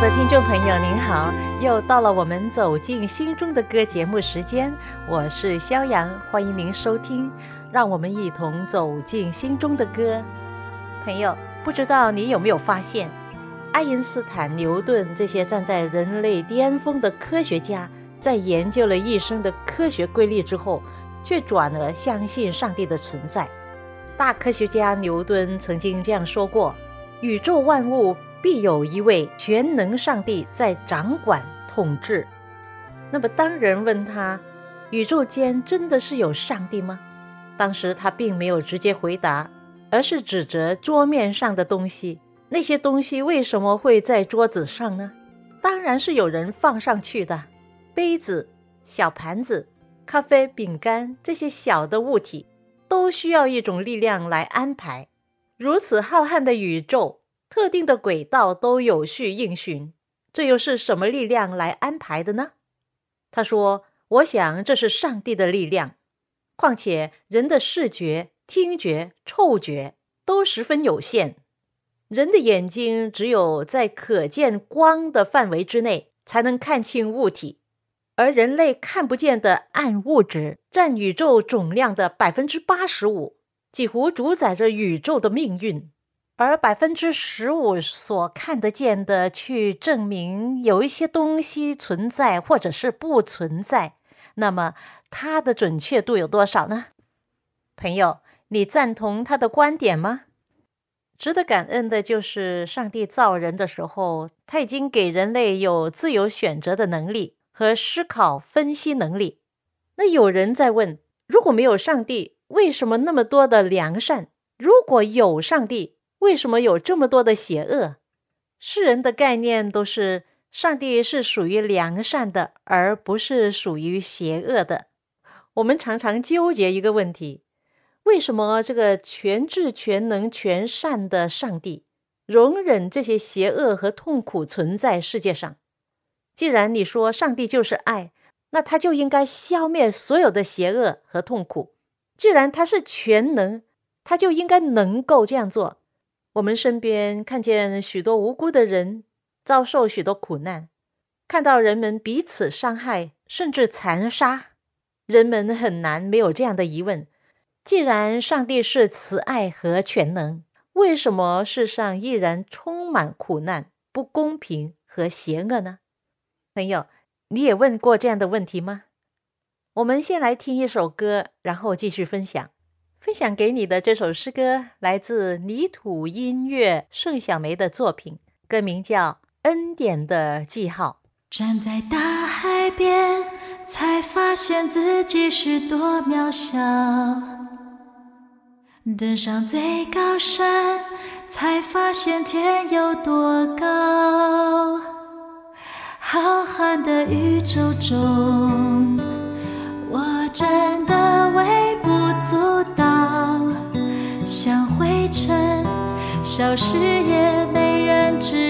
的听众朋友，您好！又到了我们走进心中的歌节目时间，我是肖阳，欢迎您收听。让我们一同走进心中的歌。朋友，不知道你有没有发现，爱因斯坦、牛顿这些站在人类巅峰的科学家，在研究了一生的科学规律之后，却转而相信上帝的存在。大科学家牛顿曾经这样说过：“宇宙万物。”必有一位全能上帝在掌管统治。那么，当人问他，宇宙间真的是有上帝吗？当时他并没有直接回答，而是指着桌面上的东西。那些东西为什么会在桌子上呢？当然是有人放上去的。杯子、小盘子、咖啡、饼干这些小的物体，都需要一种力量来安排。如此浩瀚的宇宙。特定的轨道都有序运行，这又是什么力量来安排的呢？他说：“我想这是上帝的力量。况且人的视觉、听觉、触觉都十分有限，人的眼睛只有在可见光的范围之内才能看清物体，而人类看不见的暗物质占宇宙总量的百分之八十五，几乎主宰着宇宙的命运。”而百分之十五所看得见的，去证明有一些东西存在或者是不存在，那么它的准确度有多少呢？朋友，你赞同他的观点吗？值得感恩的就是，上帝造人的时候，他已经给人类有自由选择的能力和思考分析能力。那有人在问：如果没有上帝，为什么那么多的良善？如果有上帝？为什么有这么多的邪恶？世人的概念都是上帝是属于良善的，而不是属于邪恶的。我们常常纠结一个问题：为什么这个全智全能全善的上帝容忍这些邪恶和痛苦存在世界上？既然你说上帝就是爱，那他就应该消灭所有的邪恶和痛苦。既然他是全能，他就应该能够这样做。我们身边看见许多无辜的人遭受许多苦难，看到人们彼此伤害甚至残杀，人们很难没有这样的疑问：既然上帝是慈爱和全能，为什么世上依然充满苦难、不公平和邪恶呢？朋友，你也问过这样的问题吗？我们先来听一首歌，然后继续分享。分享给你的这首诗歌来自泥土音乐盛小梅的作品，歌名叫《恩典的记号》。站在大海边，才发现自己是多渺小；登上最高山，才发现天有多高。浩瀚的宇宙中，我真的为。像灰尘消失，也没人知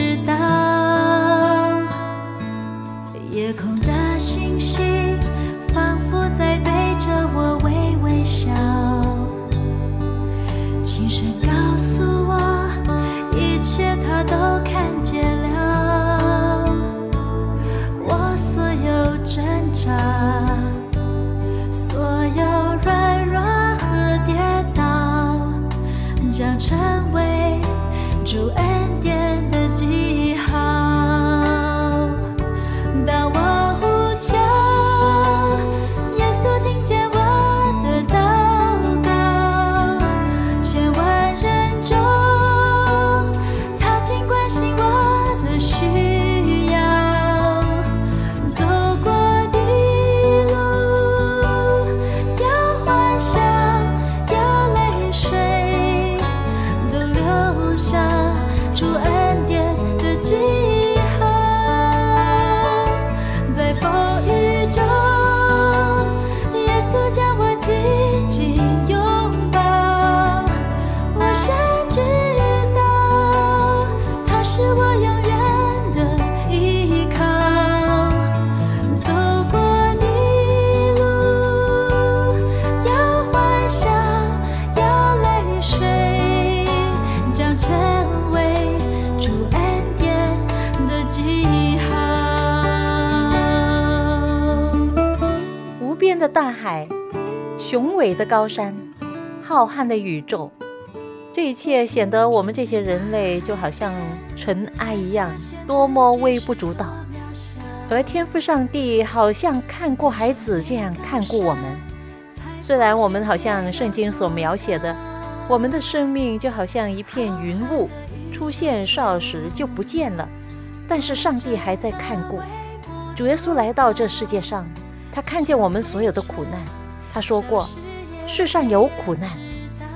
大海，雄伟的高山，浩瀚的宇宙，这一切显得我们这些人类就好像尘埃一样，多么微不足道。而天父上帝好像看过孩子这样看顾我们。虽然我们好像圣经所描写的，我们的生命就好像一片云雾，出现少时就不见了，但是上帝还在看顾。主耶稣来到这世界上。他看见我们所有的苦难，他说过：“世上有苦难，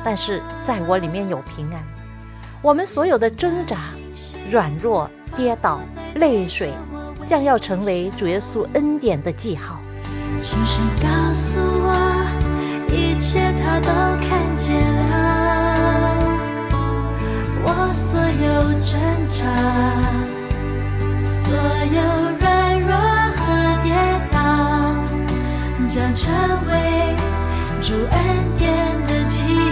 但是在我里面有平安。”我们所有的挣扎、软弱、跌倒、泪水，将要成为主耶稣恩典的记号。轻声告诉我，一切他都看见了，我所有挣扎，所有软将成为主恩典的记。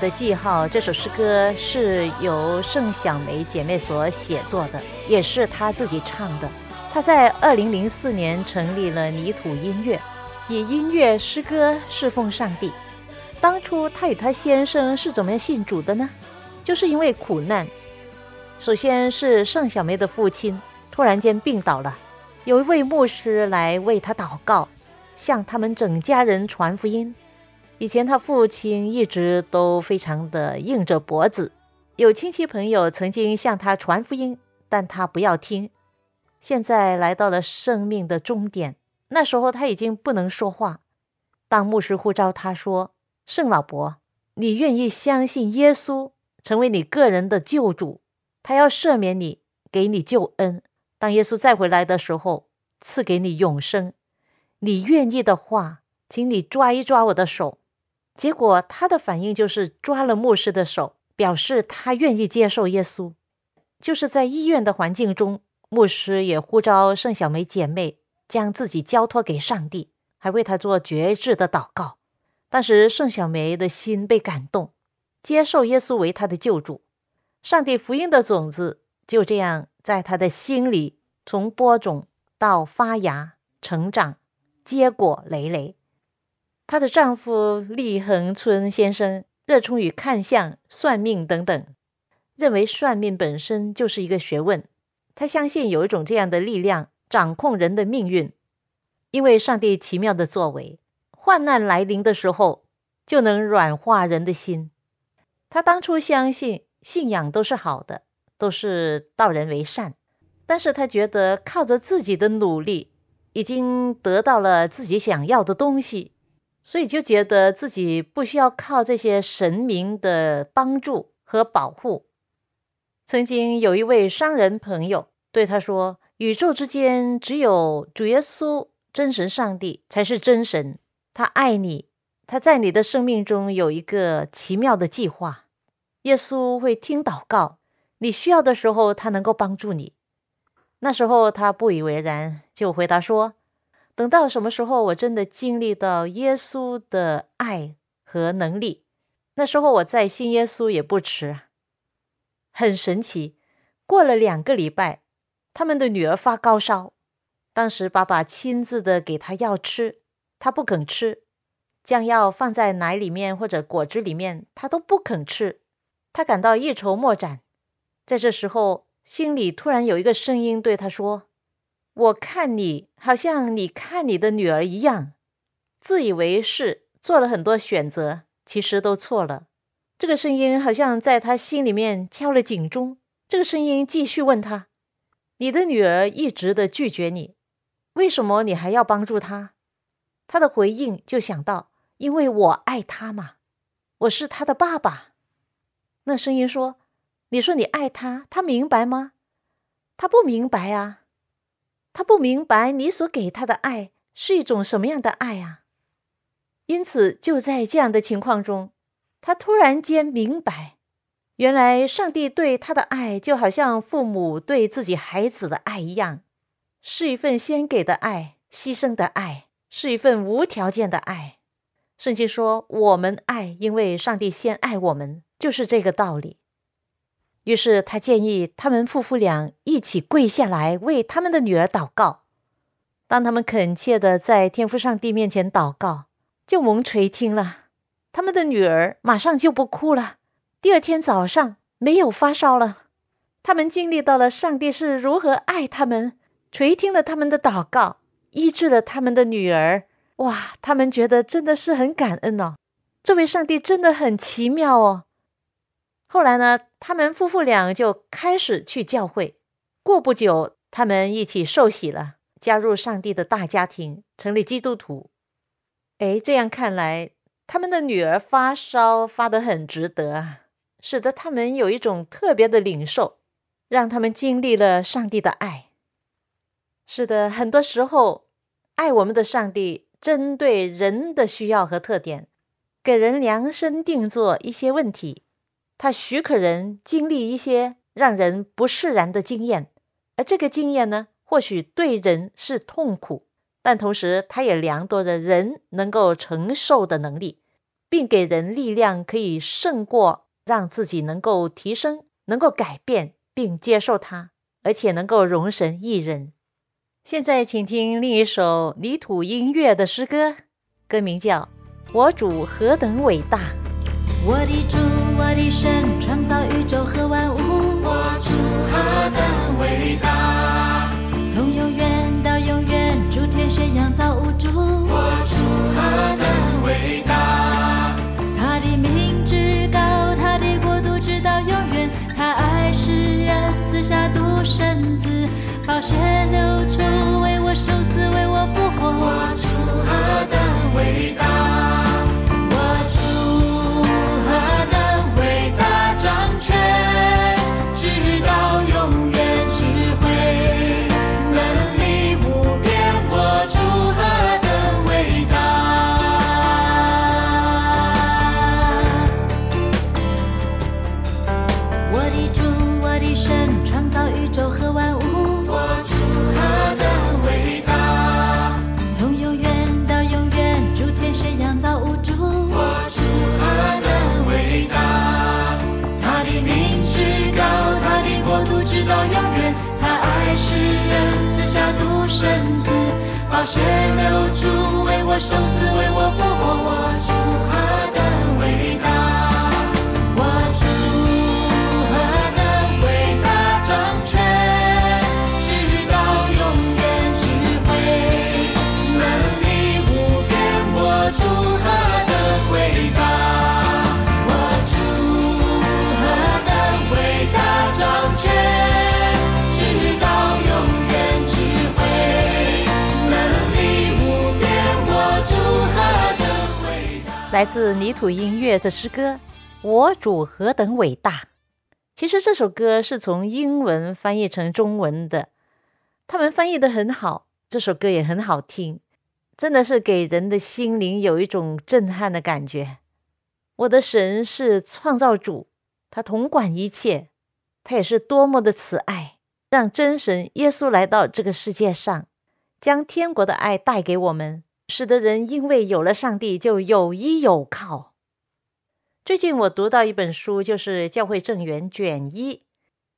的记号这首诗歌是由盛小梅姐妹所写作的，也是她自己唱的。她在二零零四年成立了泥土音乐，以音乐诗歌侍奉上帝。当初她与她先生是怎么样信主的呢？就是因为苦难。首先是盛小梅的父亲突然间病倒了，有一位牧师来为他祷告，向他们整家人传福音。以前他父亲一直都非常的硬着脖子，有亲戚朋友曾经向他传福音，但他不要听。现在来到了生命的终点，那时候他已经不能说话。当牧师呼召他说：“圣老伯，你愿意相信耶稣成为你个人的救主，他要赦免你，给你救恩。当耶稣再回来的时候，赐给你永生。你愿意的话，请你抓一抓我的手。”结果他的反应就是抓了牧师的手，表示他愿意接受耶稣。就是在医院的环境中，牧师也呼召盛小梅姐妹将自己交托给上帝，还为她做绝志的祷告。当时盛小梅的心被感动，接受耶稣为她的救主。上帝福音的种子就这样在她的心里从播种到发芽、成长、结果累累。她的丈夫厉恒春先生热衷于看相、算命等等，认为算命本身就是一个学问。他相信有一种这样的力量掌控人的命运，因为上帝奇妙的作为，患难来临的时候就能软化人的心。他当初相信信仰都是好的，都是道人为善，但是他觉得靠着自己的努力，已经得到了自己想要的东西。所以就觉得自己不需要靠这些神明的帮助和保护。曾经有一位商人朋友对他说：“宇宙之间只有主耶稣真神上帝才是真神，他爱你，他在你的生命中有一个奇妙的计划。耶稣会听祷告，你需要的时候他能够帮助你。那时候他不以为然，就回答说：“等到什么时候我真的经历到耶稣的爱和能力，那时候我再信耶稣也不迟。”很神奇，过了两个礼拜，他们的女儿发高烧，当时爸爸亲自的给她药吃，她不肯吃，将药放在奶里面或者果汁里面，她都不肯吃，她感到一筹莫展。在这时候。心里突然有一个声音对他说：“我看你好像你看你的女儿一样，自以为是，做了很多选择，其实都错了。”这个声音好像在他心里面敲了警钟。这个声音继续问他：“你的女儿一直的拒绝你，为什么你还要帮助她？”他的回应就想到：“因为我爱她嘛，我是她的爸爸。”那声音说。你说你爱他，他明白吗？他不明白啊，他不明白你所给他的爱是一种什么样的爱啊。因此，就在这样的情况中，他突然间明白，原来上帝对他的爱就好像父母对自己孩子的爱一样，是一份先给的爱、牺牲的爱，是一份无条件的爱。圣经说：“我们爱，因为上帝先爱我们。”就是这个道理。于是他建议他们夫妇俩一起跪下来为他们的女儿祷告。当他们恳切的在天父上帝面前祷告，就蒙垂听了。他们的女儿马上就不哭了，第二天早上没有发烧了。他们经历到了上帝是如何爱他们，垂听了他们的祷告，医治了他们的女儿。哇，他们觉得真的是很感恩哦，这位上帝真的很奇妙哦。后来呢，他们夫妇俩就开始去教会。过不久，他们一起受洗了，加入上帝的大家庭，成立基督徒。哎，这样看来，他们的女儿发烧发得很值得啊，使得他们有一种特别的领受，让他们经历了上帝的爱。是的，很多时候，爱我们的上帝针对人的需要和特点，给人量身定做一些问题。他许可人经历一些让人不释然的经验，而这个经验呢，或许对人是痛苦，但同时他也量度着人能够承受的能力，并给人力量可以胜过让自己能够提升、能够改变并接受它，而且能够容神一人。现在，请听另一首泥土音乐的诗歌，歌名叫《我主何等伟大》。我的主，我的神，创造宇宙和万物。我主何等伟大！从永远到永远，诸天宣扬造物主。我主何等伟大！他的名至高，他的国度直到永远。他爱世人，赐下独生子，宝血流出，为我受死，为我复活。我主何等伟大！血流出，为我受死，为我来自泥土音乐的诗歌《我主何等伟大》。其实这首歌是从英文翻译成中文的，他们翻译的很好，这首歌也很好听，真的是给人的心灵有一种震撼的感觉。我的神是创造主，他统管一切，他也是多么的慈爱，让真神耶稣来到这个世界上，将天国的爱带给我们，使得人因为有了上帝就有依有靠。最近我读到一本书，就是《教会正源》卷一，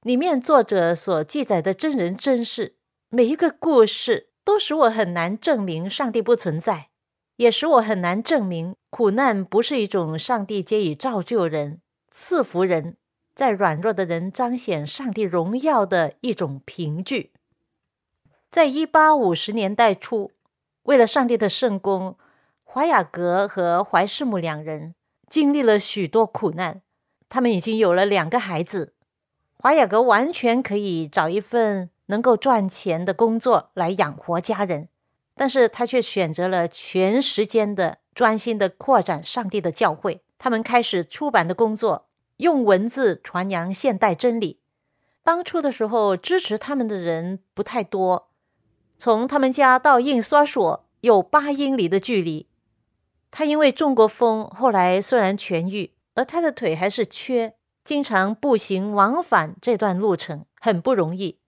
里面作者所记载的真人真事，每一个故事都使我很难证明上帝不存在，也使我很难证明苦难不是一种上帝皆以造就人、赐福人。在软弱的人彰显上帝荣耀的一种凭据。在一八五十年代初，为了上帝的圣功，华雅格和怀世母两人经历了许多苦难。他们已经有了两个孩子，华雅格完全可以找一份能够赚钱的工作来养活家人，但是他却选择了全时间的专心的扩展上帝的教会。他们开始出版的工作。用文字传扬现代真理。当初的时候，支持他们的人不太多。从他们家到印刷所有八英里的距离。他因为中过风，后来虽然痊愈，而他的腿还是缺，经常步行往返这段路程，很不容易。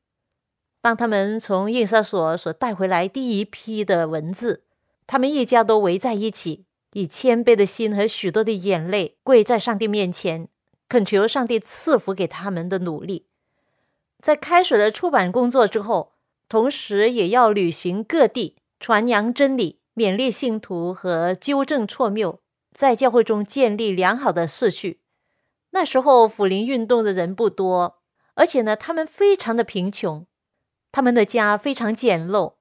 当他们从印刷所所带回来第一批的文字，他们一家都围在一起，以谦卑的心和许多的眼泪跪在上帝面前。恳求上帝赐福给他们的努力，在开始了出版工作之后，同时也要旅行各地，传扬真理，勉励信徒和纠正错谬，在教会中建立良好的秩序。那时候辅林运动的人不多，而且呢，他们非常的贫穷，他们的家非常简陋，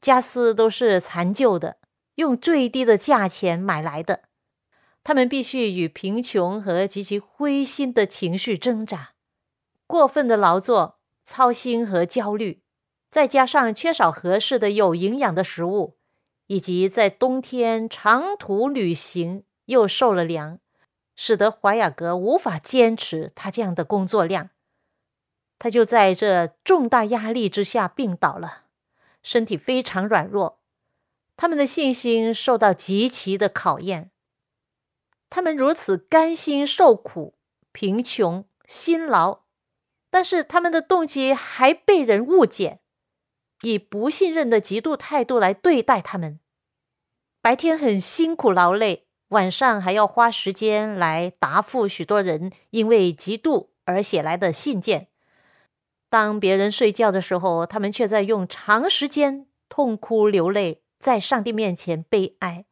家私都是残旧的，用最低的价钱买来的。他们必须与贫穷和极其灰心的情绪挣扎，过分的劳作、操心和焦虑，再加上缺少合适的有营养的食物，以及在冬天长途旅行又受了凉，使得怀雅格无法坚持他这样的工作量。他就在这重大压力之下病倒了，身体非常软弱，他们的信心受到极其的考验。他们如此甘心受苦、贫穷、辛劳，但是他们的动机还被人误解，以不信任的极度态度来对待他们。白天很辛苦劳累，晚上还要花时间来答复许多人因为嫉妒而写来的信件。当别人睡觉的时候，他们却在用长时间痛哭流泪，在上帝面前悲哀。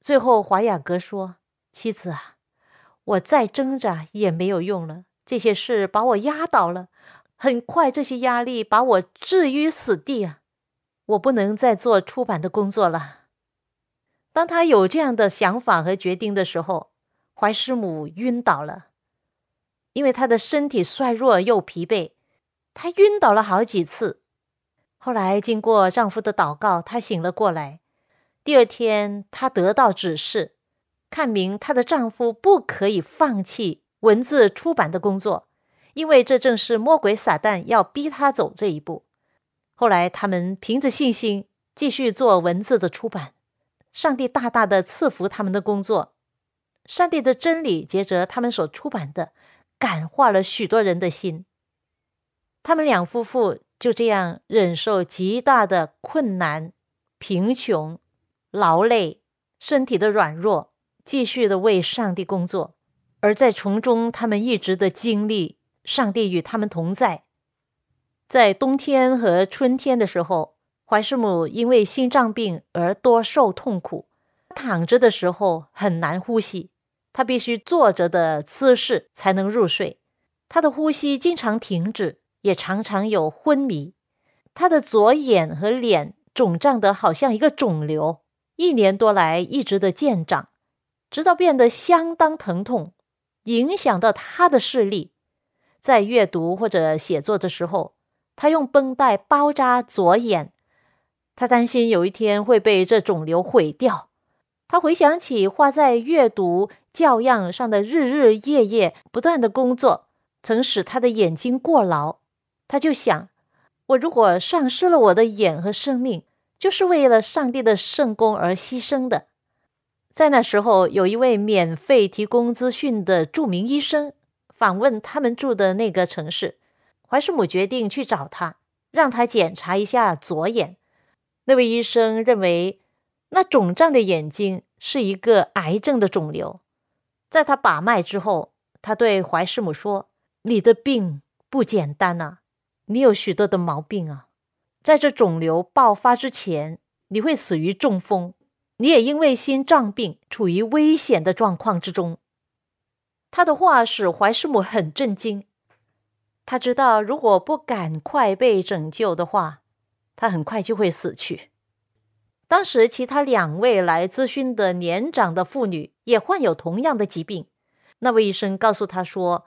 最后，华雅格说。妻子啊，我再挣扎也没有用了。这些事把我压倒了，很快这些压力把我置于死地啊！我不能再做出版的工作了。当他有这样的想法和决定的时候，怀师母晕倒了，因为她的身体衰弱又疲惫，她晕倒了好几次。后来经过丈夫的祷告，她醒了过来。第二天，她得到指示。看明她的丈夫不可以放弃文字出版的工作，因为这正是魔鬼撒旦要逼他走这一步。后来他们凭着信心继续做文字的出版，上帝大大的赐福他们的工作。上帝的真理接着他们所出版的，感化了许多人的心。他们两夫妇就这样忍受极大的困难、贫穷、劳累、身体的软弱。继续的为上帝工作，而在从中，他们一直的经历上帝与他们同在。在冬天和春天的时候，怀师母因为心脏病而多受痛苦，躺着的时候很难呼吸，她必须坐着的姿势才能入睡。她的呼吸经常停止，也常常有昏迷。她的左眼和脸肿胀得好像一个肿瘤，一年多来一直的见长。直到变得相当疼痛，影响到他的视力。在阅读或者写作的时候，他用绷带包扎左眼。他担心有一天会被这肿瘤毁掉。他回想起花在阅读教养上的日日夜夜不断的工作，曾使他的眼睛过劳。他就想：我如果丧失了我的眼和生命，就是为了上帝的圣功而牺牲的。在那时候，有一位免费提供资讯的著名医生访问他们住的那个城市。怀师母决定去找他，让他检查一下左眼。那位医生认为，那肿胀的眼睛是一个癌症的肿瘤。在他把脉之后，他对怀师母说：“你的病不简单呐，你有许多的毛病啊。在这肿瘤爆发之前，你会死于中风，你也因为心脏病处于危险的状况之中。”他的话使怀师母很震惊。他知道，如果不赶快被拯救的话，他很快就会死去。当时，其他两位来咨询的年长的妇女也患有同样的疾病。那位医生告诉他说，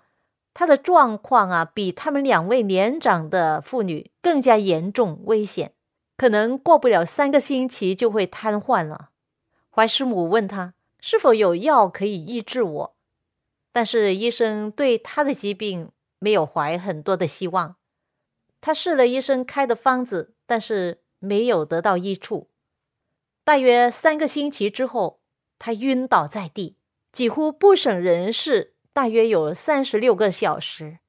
他的状况啊，比他们两位年长的妇女更加严重危险，可能过不了三个星期就会瘫痪了。怀师母问他是否有药可以医治我，但是医生对他的疾病没有怀很多的希望。他试了医生开的方子，但是没有得到益处。大约三个星期之后，他晕倒在地，几乎不省人事，大约有三十六个小时。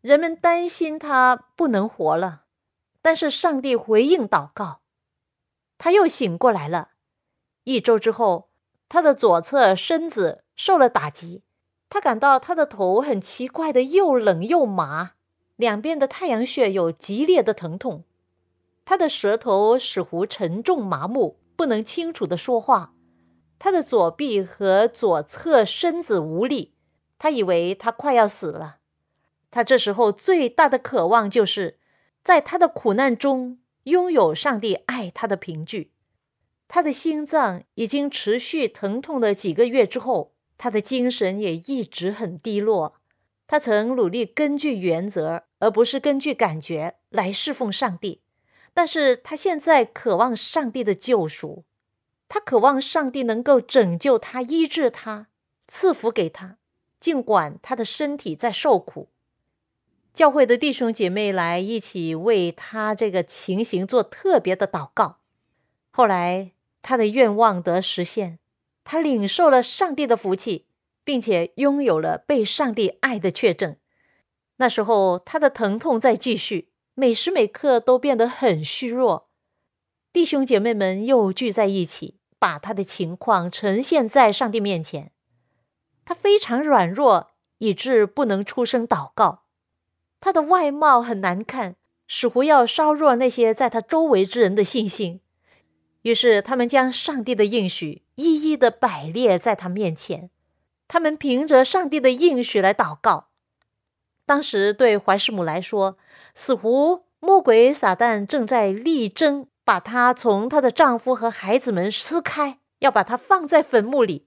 人们担心他不能活了，但是上帝回应祷告，他又醒过来了。一周之后，他的左侧身子受了打击，他感到他的头很奇怪的又冷又麻，两边的太阳穴有激烈的疼痛，他的舌头似乎沉重麻木。不能清楚的说话，他的左臂和左侧身子无力，他以为他快要死了。他这时候最大的渴望就是在他的苦难中拥有上帝爱他的凭据。他的心脏已经持续疼痛了几个月之后，他的精神也一直很低落。他曾努力根据原则而不是根据感觉来侍奉上帝。但是他现在渴望上帝的救赎，他渴望上帝能够拯救他、医治他、赐福给他，尽管他的身体在受苦。教会的弟兄姐妹来一起为他这个情形做特别的祷告。后来他的愿望得实现，他领受了上帝的福气，并且拥有了被上帝爱的确证。那时候他的疼痛在继续。每时每刻都变得很虚弱，弟兄姐妹们又聚在一起，把他的情况呈现在上帝面前。他非常软弱，以致不能出声祷告。他的外貌很难看，似乎要烧弱那些在他周围之人的信心。于是他们将上帝的应许一一的摆列在他面前，他们凭着上帝的应许来祷告。当时对怀师母来说，似乎魔鬼撒旦正在力争把她从她的丈夫和孩子们撕开，要把她放在坟墓里。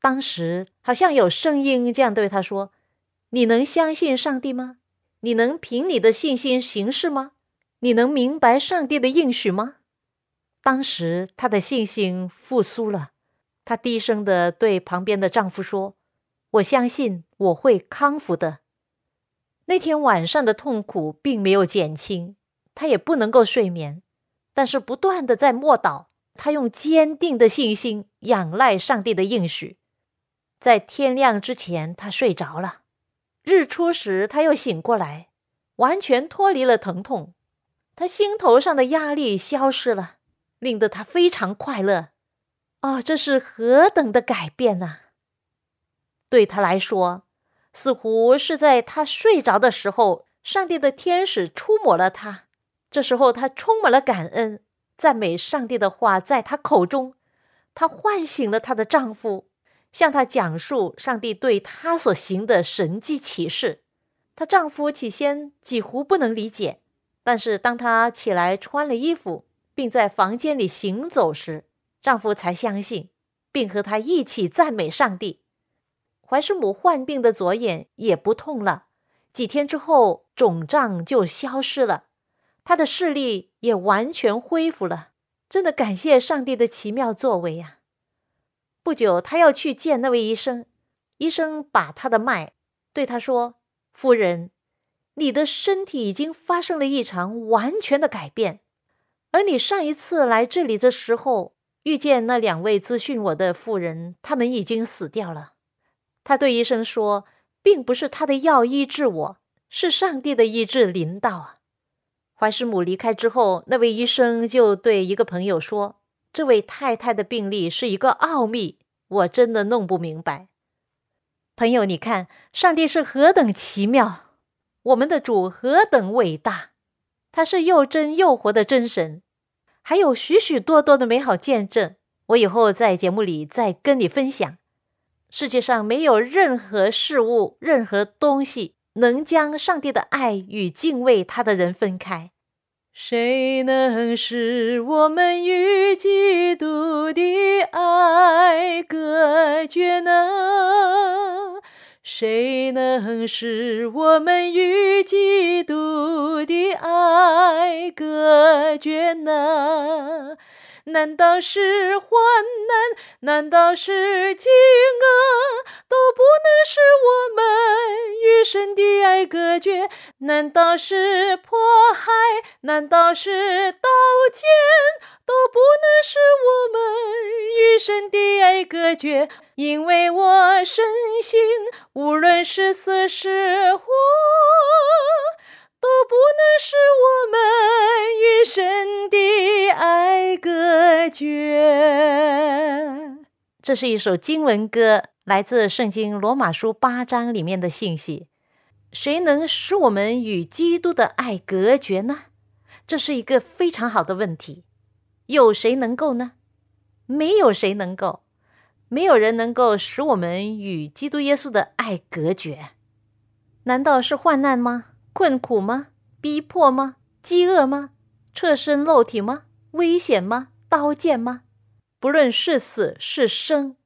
当时好像有声音这样对她说：“你能相信上帝吗？你能凭你的信心行事吗？你能明白上帝的应许吗？”当时她的信心复苏了，她低声的对旁边的丈夫说：“我相信我会康复的。”那天晚上的痛苦并没有减轻，她也不能够睡眠，但是不断的在默祷。他用坚定的信心仰赖上帝的应许，在天亮之前，他睡着了。日出时，他又醒过来，完全脱离了疼痛。他心头上的压力消失了，令得他非常快乐。哦，这是何等的改变呐！对他来说。似乎是在他睡着的时候，上帝的天使触摸了他。这时候，他充满了感恩、赞美上帝的话在他口中。她唤醒了她的丈夫，向他讲述上帝对她所行的神迹启示。她丈夫起先几乎不能理解，但是当她起来穿了衣服，并在房间里行走时，丈夫才相信，并和她一起赞美上帝。怀师母患病的左眼也不痛了，几天之后肿胀就消失了，她的视力也完全恢复了。真的感谢上帝的奇妙作为呀！不久，她要去见那位医生，医生把她的脉，对她说：“夫人，你的身体已经发生了一场，完全的改变。而你上一次来这里的时候，遇见那两位咨询我的妇人，他们已经死掉了。”他对医生说：“并不是他的药医治我，是上帝的医治临到啊。怀师母离开之后，那位医生就对一个朋友说：“这位太太的病例是一个奥秘，我真的弄不明白。”朋友，你看，上帝是何等奇妙，我们的主何等伟大，他是又真又活的真神，还有许许多多的美好见证。我以后在节目里再跟你分享。世界上没有任何事物、任何东西能将上帝的爱与敬畏他的人分开。谁能使我们与基督的爱隔绝呢？谁能使我们与基督的爱隔绝呢？难道是患难？难道是饥饿？都不能使我们与神的爱隔绝？难道是迫害？难道是刀剑？都不能使我们与神的爱隔绝？因为我深信，无论是死是活。都不能使我们与神的爱隔绝。这是一首经文歌，来自圣经罗马书八章里面的信息。谁能使我们与基督的爱隔绝呢？这是一个非常好的问题。有谁能够呢？没有谁能够，没有人能够使我们与基督耶稣的爱隔绝。难道是患难吗？困苦吗？逼迫吗？饥饿吗？侧身肉体吗？危险吗？刀剑吗？不论是死是生，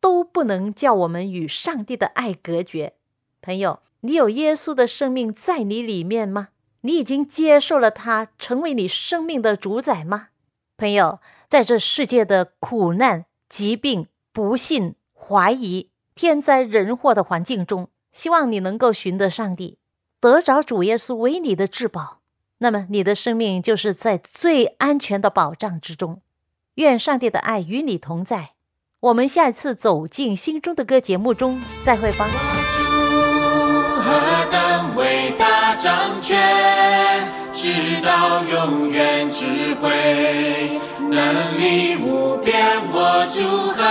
都不能叫我们与上帝的爱隔绝。朋友，你有耶稣的生命在你里面吗？你已经接受了他，成为你生命的主宰吗？朋友，在这世界的苦难、疾病、不幸、怀疑、天灾人祸的环境中，希望你能够寻得上帝。得着主耶稣为你的至宝，那么你的生命就是在最安全的保障之中。愿上帝的爱与你同在。我们下一次走进心中的歌节目中再会吧。主何等伟大掌权，直到永远智慧，能力无边。我主何